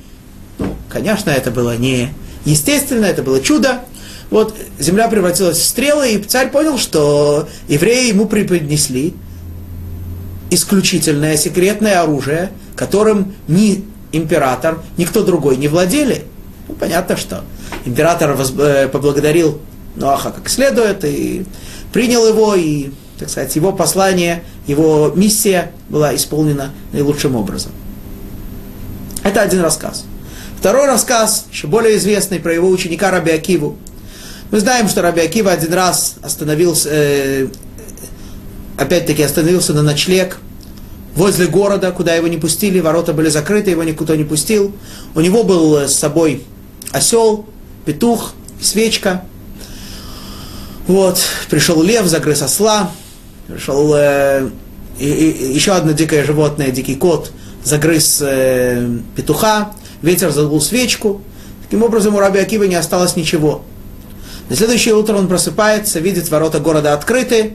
[SPEAKER 1] Ну, конечно, это было не естественно, это было чудо. Вот земля превратилась в стрелы, и царь понял, что евреи ему преподнесли исключительное секретное оружие, которым ни император, никто другой не владели. Ну, понятно, что император э, поблагодарил Ноаха как следует и принял его, и, так сказать, его послание, его миссия была исполнена наилучшим образом. Это один рассказ. Второй рассказ, еще более известный, про его ученика Раби Акиву. Мы знаем, что Раби Акива один раз остановился, э, опять-таки остановился на ночлег возле города, куда его не пустили, ворота были закрыты, его никто не пустил. У него был с собой осел, петух, свечка. Вот, пришел лев, загрыз осла, пришел э, и, и, еще одно дикое животное, дикий кот, загрыз э, петуха, ветер задул свечку. Таким образом, у Раби Акива не осталось ничего. На следующее утро он просыпается, видит ворота города открыты,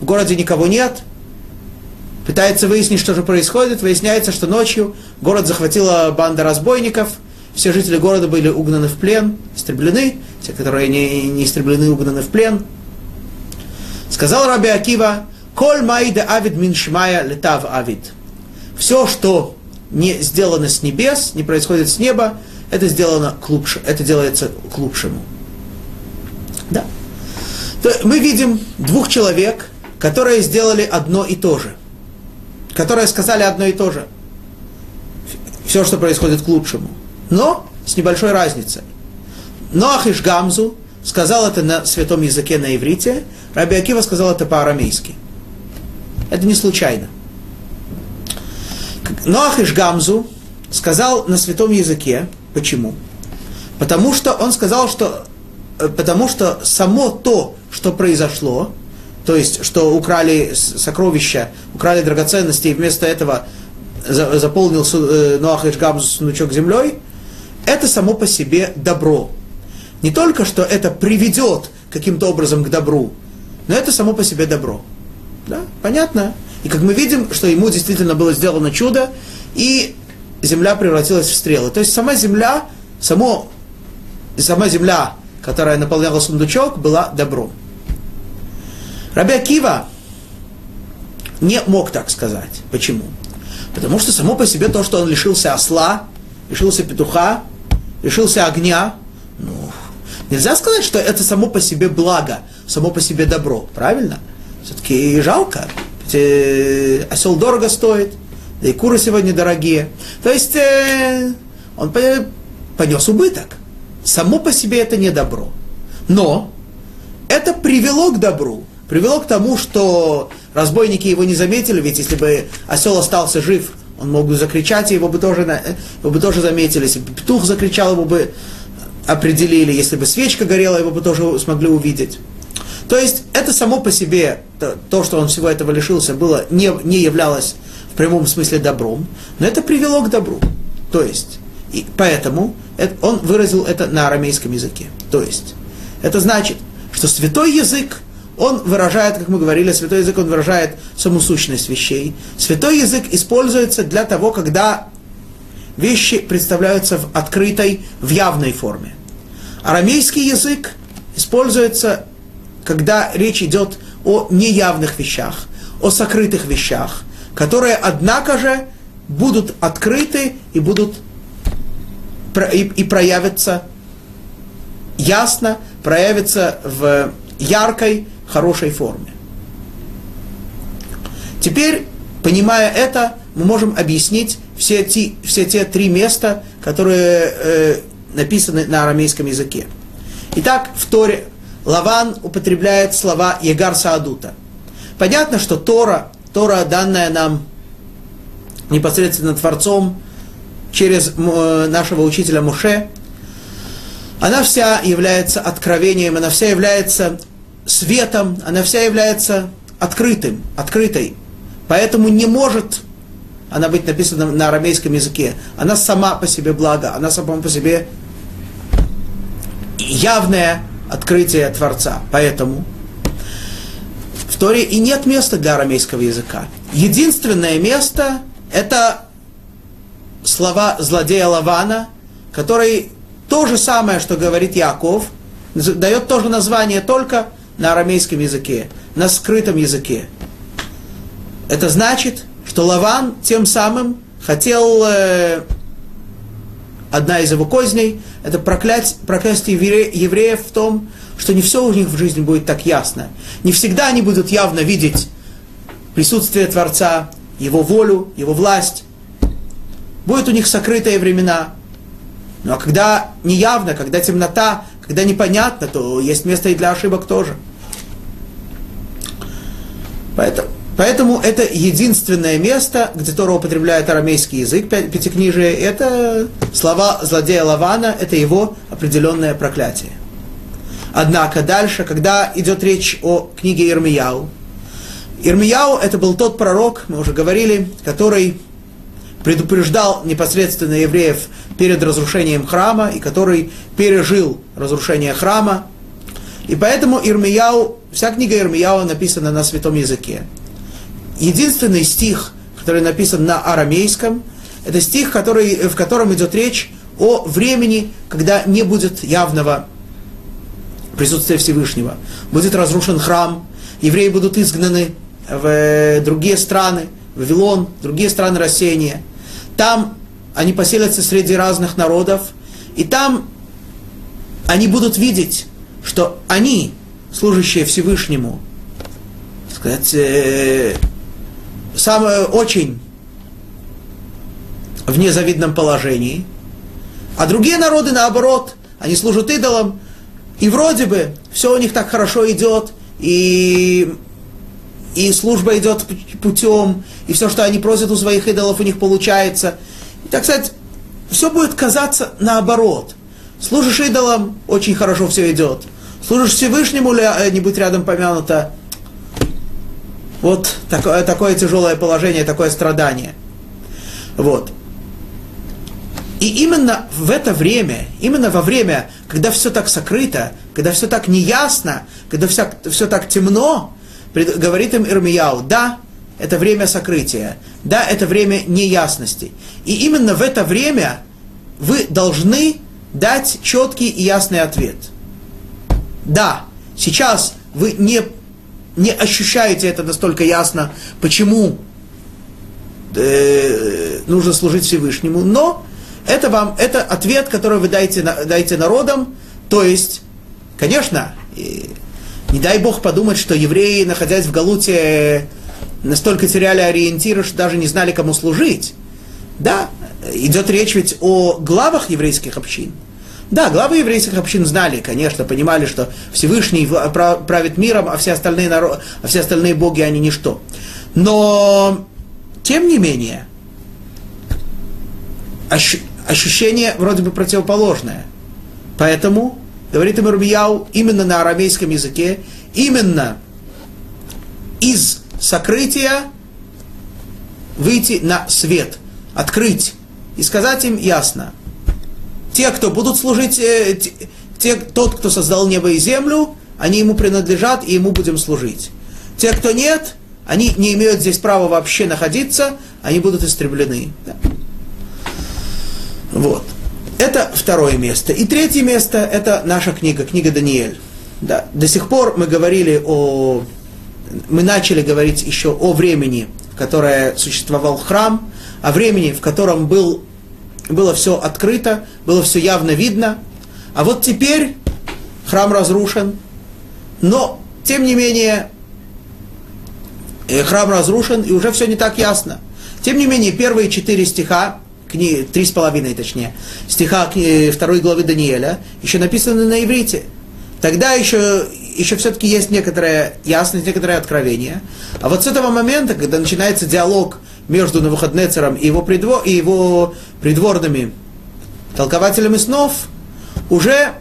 [SPEAKER 1] в городе никого нет, пытается выяснить, что же происходит, выясняется, что ночью город захватила банда разбойников, все жители города были угнаны в плен, истреблены, те, которые не, не истреблены, угнаны в плен. Сказал Раби Акива, «Коль майда авид миншмая летав авид». Все, что не сделано с небес, не происходит с неба, это сделано к лучшему, это делается к лучшему. Да. Мы видим двух человек, которые сделали одно и то же. Которые сказали одно и то же. Все, что происходит к лучшему. Но с небольшой разницей. Ноах Иш Гамзу сказал это на святом языке на иврите, Раби Акива сказал это по-арамейски. Это не случайно. Ноах Иш Гамзу сказал на святом языке. Почему? Потому что он сказал, что потому что само то, что произошло, то есть, что украли сокровища, украли драгоценности, и вместо этого заполнил э, Ноах Ишгам сундучок землей, это само по себе добро. Не только, что это приведет каким-то образом к добру, но это само по себе добро. Да? Понятно? И как мы видим, что ему действительно было сделано чудо, и земля превратилась в стрелы. То есть сама земля, само, сама земля, которая наполняла сундучок, была добром. Раби Акива не мог так сказать. Почему? Потому что само по себе то, что он лишился осла, лишился петуха, лишился огня, ну, нельзя сказать, что это само по себе благо, само по себе добро, правильно? Все-таки жалко, э, осел дорого стоит, да и куры сегодня дорогие. То есть э, он понес убыток. Само по себе это не добро. Но это привело к добру привело к тому, что разбойники его не заметили, ведь если бы осел остался жив, он мог бы закричать, и его бы тоже, его бы тоже заметили. Если бы петух закричал, его бы определили. Если бы свечка горела, его бы тоже смогли увидеть. То есть это само по себе, то, что он всего этого лишился, было, не, не являлось в прямом смысле добром, но это привело к добру. То есть, и поэтому это, он выразил это на арамейском языке. То есть, это значит, что святой язык он выражает, как мы говорили, святой язык, он выражает саму сущность вещей. Святой язык используется для того, когда вещи представляются в открытой, в явной форме. Арамейский язык используется, когда речь идет о неявных вещах, о сокрытых вещах, которые, однако же, будут открыты и будут и, и проявятся ясно, проявятся в яркой, хорошей форме. Теперь, понимая это, мы можем объяснить все, те, все те три места, которые э, написаны на арамейском языке. Итак, в Торе Лаван употребляет слова Егар Саадута. Понятно, что Тора, Тора, данная нам непосредственно Творцом через э, нашего учителя Муше, она вся является откровением, она вся является светом, она вся является открытым, открытой. Поэтому не может она быть написана на арамейском языке. Она сама по себе благо, она сама по себе явное открытие Творца. Поэтому в Торе и нет места для арамейского языка. Единственное место – это слова злодея Лавана, который то же самое, что говорит Яков, дает тоже название только на арамейском языке, на скрытом языке. Это значит, что Лаван тем самым хотел, э, одна из его козней, это проклять, евре, евреев в том, что не все у них в жизни будет так ясно. Не всегда они будут явно видеть присутствие Творца, Его волю, Его власть. Будут у них сокрытые времена. Ну а когда неявно, когда темнота, когда непонятно, то есть место и для ошибок тоже. Поэтому, поэтому это единственное место, где Тора употребляет арамейский язык пятикнижия, это слова злодея Лавана, это его определенное проклятие. Однако дальше, когда идет речь о книге Ирмияу, Ирмияу это был тот пророк, мы уже говорили, который предупреждал непосредственно евреев перед разрушением храма и который пережил разрушение храма. И поэтому Ирмияу Вся книга Ирмияу написана на святом языке. Единственный стих, который написан на арамейском, это стих, который, в котором идет речь о времени, когда не будет явного присутствия Всевышнего. Будет разрушен храм, евреи будут изгнаны в другие страны, Вавилон, другие страны рассеяния. Там они поселятся среди разных народов, и там они будут видеть, что они служащие Всевышнему, сказать, э, самое очень в незавидном положении, а другие народы, наоборот, они служат идолам, и вроде бы все у них так хорошо идет, и, и служба идет путем, и все, что они просят у своих идолов, у них получается. И, так сказать, все будет казаться наоборот. Служишь идолам, очень хорошо все идет – Служишь Всевышнему, э, не быть рядом помянуто. Вот такое, такое тяжелое положение, такое страдание. Вот. И именно в это время, именно во время, когда все так сокрыто, когда все так неясно, когда все, все так темно, говорит им Ирмияу, да, это время сокрытия, да, это время неясности. И именно в это время вы должны дать четкий и ясный ответ – да, сейчас вы не, не ощущаете это настолько ясно, почему э, нужно служить Всевышнему, но это вам, это ответ, который вы даете, даете народам, то есть, конечно, не дай Бог подумать, что евреи, находясь в Галуте, настолько теряли ориентиры, что даже не знали, кому служить. Да, идет речь ведь о главах еврейских общин – да, главы еврейских общин знали, конечно, понимали, что Всевышний правит миром, а все остальные, народ, а все остальные боги, они ничто. Но, тем не менее, ощущение вроде бы противоположное. Поэтому, говорит им Рубияу, именно на арамейском языке, именно из сокрытия выйти на свет, открыть и сказать им ясно, те, кто будут служить, э, те, тот, кто создал небо и землю, они ему принадлежат, и ему будем служить. Те, кто нет, они не имеют здесь права вообще находиться, они будут истреблены. Вот. Это второе место. И третье место – это наша книга, книга Даниэль. Да. До сих пор мы говорили о... Мы начали говорить еще о времени, в которое существовал храм, о времени, в котором был, было все открыто, было все явно видно. А вот теперь храм разрушен, но, тем не менее, э, храм разрушен, и уже все не так ясно. Тем не менее, первые четыре стиха, три с половиной точнее, стиха второй главы Даниэля, еще написаны на иврите. Тогда еще, еще все-таки есть некоторая ясность, некоторое откровение. А вот с этого момента, когда начинается диалог между Навуходнецером и его, придвор, и его придворными толкователями снов, уже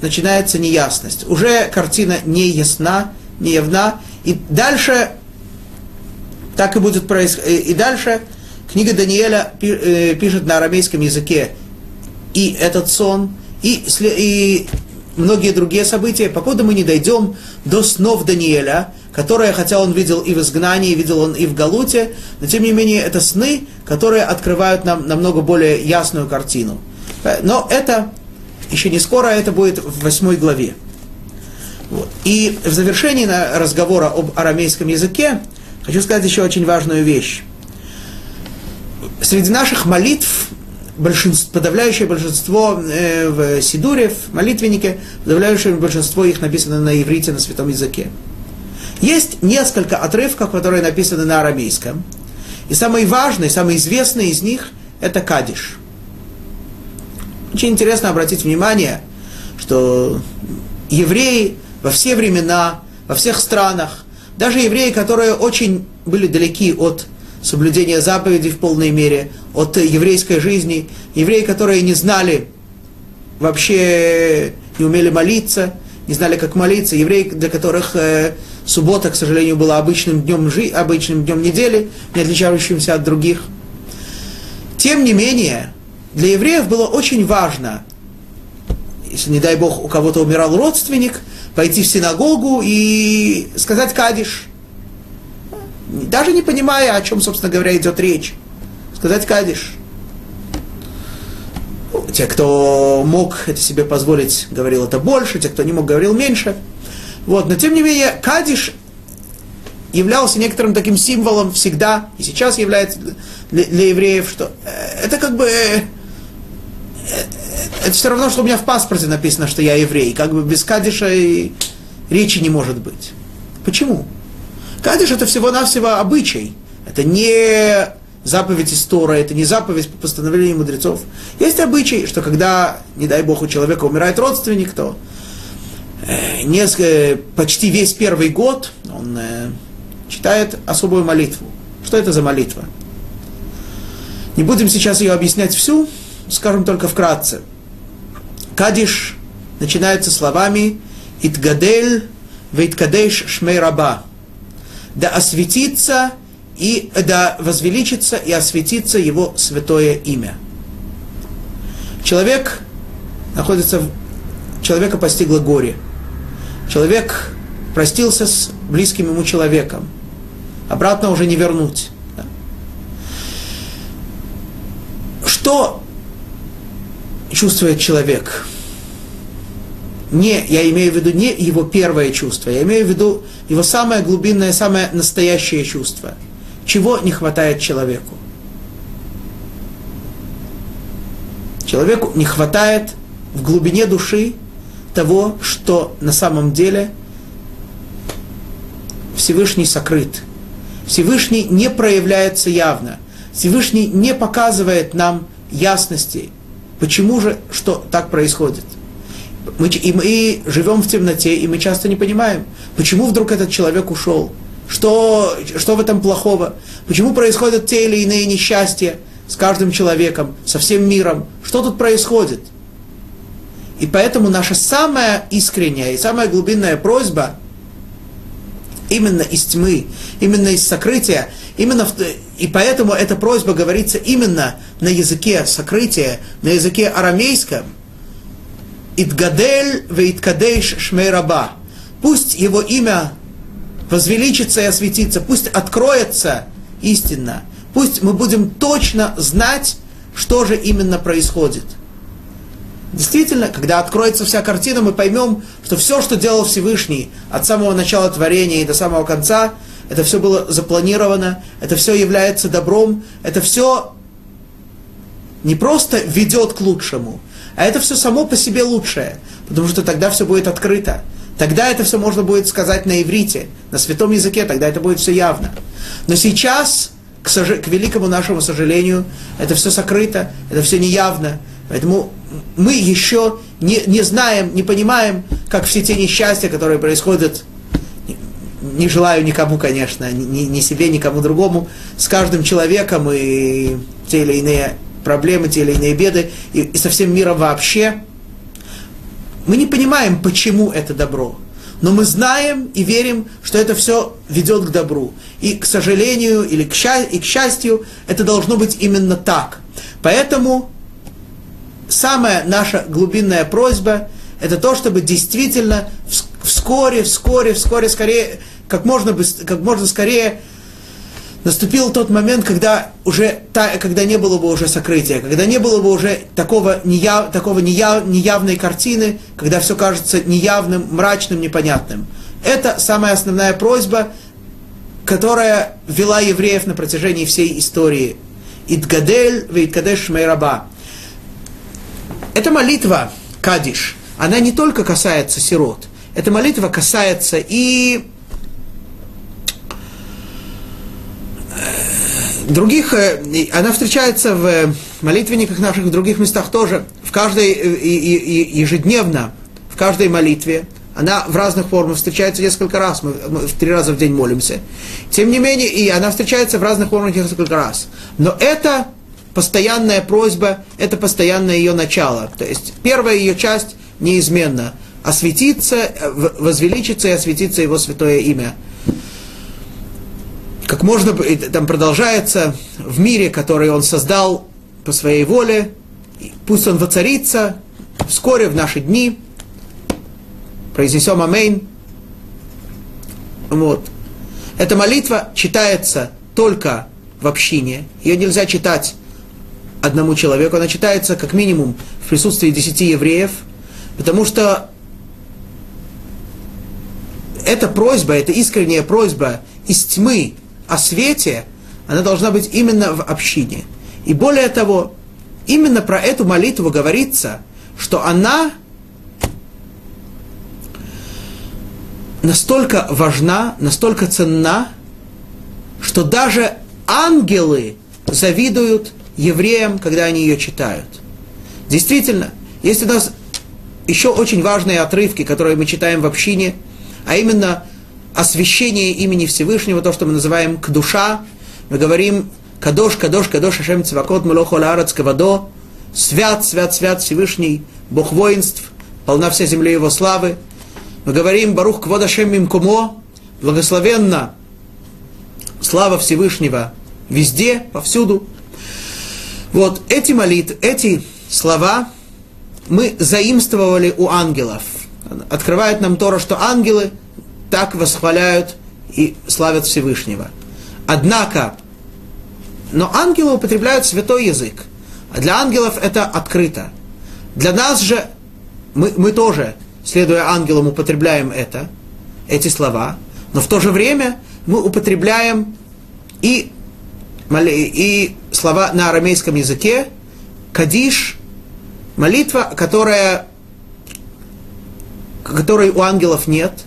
[SPEAKER 1] начинается неясность. Уже картина не ясна, не явна. И дальше так и будет происходить. И дальше книга Даниэля э, пишет на арамейском языке и этот сон, и, и многие другие события, покуда мы не дойдем до снов Даниэля, которые, хотя он видел и в изгнании, видел он и в Галуте, но тем не менее это сны, которые открывают нам намного более ясную картину. Э, но это еще не скоро, это будет в восьмой главе. Вот. И в завершении разговора об арамейском языке хочу сказать еще очень важную вещь. Среди наших молитв большинство, подавляющее большинство э, в Сидуре, в молитвеннике, подавляющее большинство их написано на иврите, на святом языке. Есть несколько отрывков, которые написаны на арамейском. И самый важный, самый известный из них – это Кадиш. Очень интересно обратить внимание, что евреи во все времена, во всех странах, даже евреи, которые очень были далеки от соблюдения заповедей в полной мере, от еврейской жизни, евреи, которые не знали вообще, не умели молиться, не знали, как молиться, евреи, для которых э, суббота, к сожалению, была обычным днем, жи, обычным днем недели, не отличающимся от других. Тем не менее, для евреев было очень важно, если, не дай бог, у кого-то умирал родственник, пойти в синагогу и сказать кадиш, даже не понимая, о чем, собственно говоря, идет речь. Сказать кадиш. Те, кто мог это себе позволить, говорил это больше, те, кто не мог, говорил меньше. Вот. Но тем не менее, кадиш являлся некоторым таким символом всегда, и сейчас является для, для евреев, что э, это как бы э, это все равно, что у меня в паспорте написано, что я еврей. Как бы без кадиша и речи не может быть. Почему? Кадиш это всего-навсего обычай. Это не заповедь истора, это не заповедь по постановлению мудрецов. Есть обычай, что когда, не дай бог, у человека умирает родственник, то э, несколько, почти весь первый год он э, читает особую молитву. Что это за молитва? Не будем сейчас ее объяснять всю, скажем только вкратце. Кадиш начинается словами «Итгадель вейткадеш шмей раба» да осветится и да возвеличится и осветится его святое имя. Человек находится в... Человека постигло горе. Человек простился с близким ему человеком. Обратно уже не вернуть. Да? Что чувствует человек? Не, я имею в виду не его первое чувство, я имею в виду его самое глубинное, самое настоящее чувство. Чего не хватает человеку? Человеку не хватает в глубине души того, что на самом деле Всевышний сокрыт. Всевышний не проявляется явно. Всевышний не показывает нам ясности, почему же, что так происходит. Мы, и мы живем в темноте, и мы часто не понимаем, почему вдруг этот человек ушел, что, что в этом плохого, почему происходят те или иные несчастья с каждым человеком, со всем миром, что тут происходит. И поэтому наша самая искренняя и самая глубинная просьба именно из тьмы, именно из сокрытия, именно в, и поэтому эта просьба говорится именно на языке сокрытия, на языке арамейском – Идгадель вейткадейш шмей раба. Пусть его имя возвеличится и осветится, пусть откроется истинно, пусть мы будем точно знать, что же именно происходит. Действительно, когда откроется вся картина, мы поймем, что все, что делал Всевышний от самого начала творения и до самого конца, это все было запланировано, это все является добром, это все не просто ведет к лучшему, а это все само по себе лучшее, потому что тогда все будет открыто. Тогда это все можно будет сказать на иврите, на святом языке, тогда это будет все явно. Но сейчас, к, сож... к великому нашему сожалению, это все сокрыто, это все неявно. Поэтому мы еще не, не знаем, не понимаем, как все те несчастья, которые происходят, не желаю никому, конечно, ни, ни себе, никому другому, с каждым человеком и те или иные проблемы, те или иные беды, и, и со всем миром вообще. Мы не понимаем, почему это добро. Но мы знаем и верим, что это все ведет к добру. И, к сожалению, или к, счастью, и к счастью, это должно быть именно так. Поэтому самая наша глубинная просьба – это то, чтобы действительно вскоре, вскоре, вскоре, скорее, как можно, как можно скорее наступил тот момент, когда уже та, когда не было бы уже сокрытия, когда не было бы уже такого, неяв, такого неяв, неявной картины, когда все кажется неявным, мрачным, непонятным. Это самая основная просьба, которая вела евреев на протяжении всей истории. Идгадель вейткадеш мейраба. Эта молитва, Кадиш, она не только касается сирот. Эта молитва касается и других, э, она встречается в молитвенниках наших, в других местах тоже, в каждой, э, ежедневно, в каждой молитве. Она в разных формах встречается несколько раз, мы, мы три раза в день молимся. Тем не менее, и она встречается в разных формах несколько раз. Но это постоянная просьба, это постоянное ее начало. То есть первая ее часть неизменна. Осветиться, возвеличиться и осветиться его святое имя. Как можно, там продолжается в мире, который он создал по своей воле, пусть он воцарится вскоре в наши дни. Произнесем амейн. Вот. Эта молитва читается только в общине. Ее нельзя читать одному человеку, она читается как минимум в присутствии десяти евреев, потому что эта просьба, эта искренняя просьба из тьмы свете, она должна быть именно в общине. И более того, именно про эту молитву говорится, что она настолько важна, настолько ценна, что даже ангелы завидуют евреям, когда они ее читают. Действительно, есть у нас еще очень важные отрывки, которые мы читаем в общине, а именно освящение имени Всевышнего, то, что мы называем кдуша. Мы говорим кадош, кадош, кадош, ашем цвакот, мелохо лаарец кавадо, свят, свят, свят Всевышний, Бог воинств, полна вся земля его славы. Мы говорим Барух квод ашем мимкумо, благословенно слава Всевышнего везде, повсюду. Вот эти молитвы, эти слова мы заимствовали у ангелов. Открывает нам Тора, что ангелы так восхваляют и славят Всевышнего. Однако, но ангелы употребляют святой язык. А для ангелов это открыто. Для нас же, мы, мы тоже, следуя ангелам, употребляем это, эти слова, но в то же время мы употребляем и и слова на арамейском языке, кадиш, молитва, которая, которой у ангелов нет,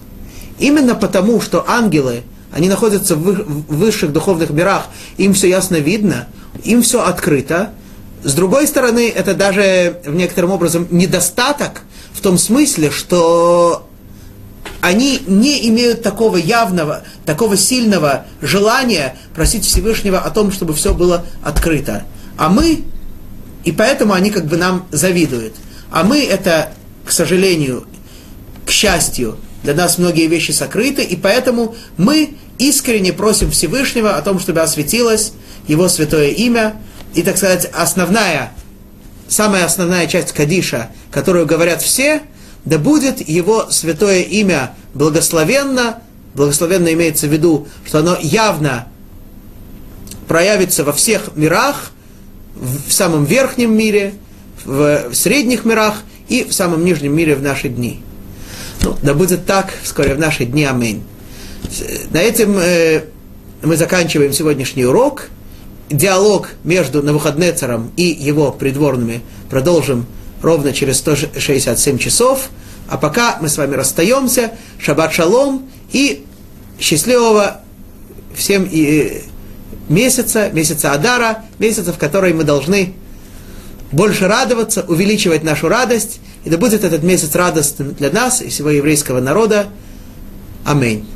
[SPEAKER 1] именно потому, что ангелы, они находятся в высших духовных мирах, им все ясно видно, им все открыто. С другой стороны, это даже в некотором образом недостаток в том смысле, что они не имеют такого явного, такого сильного желания просить Всевышнего о том, чтобы все было открыто. А мы, и поэтому они как бы нам завидуют. А мы это, к сожалению, к счастью, для нас многие вещи сокрыты, и поэтому мы искренне просим Всевышнего о том, чтобы осветилось Его святое имя. И, так сказать, основная, самая основная часть Кадиша, которую говорят все – да будет его святое имя благословенно, благословенно имеется в виду, что оно явно проявится во всех мирах, в самом верхнем мире, в средних мирах и в самом нижнем мире в наши дни. Ну, да будет так вскоре в наши дни. Аминь. На этом э, мы заканчиваем сегодняшний урок. Диалог между Навуходнецером и его придворными продолжим ровно через 167 часов. А пока мы с вами расстаемся. Шаббат шалом и счастливого всем и месяца, месяца Адара, месяца, в который мы должны больше радоваться, увеличивать нашу радость, и да будет этот месяц радостным для нас и всего еврейского народа. Аминь.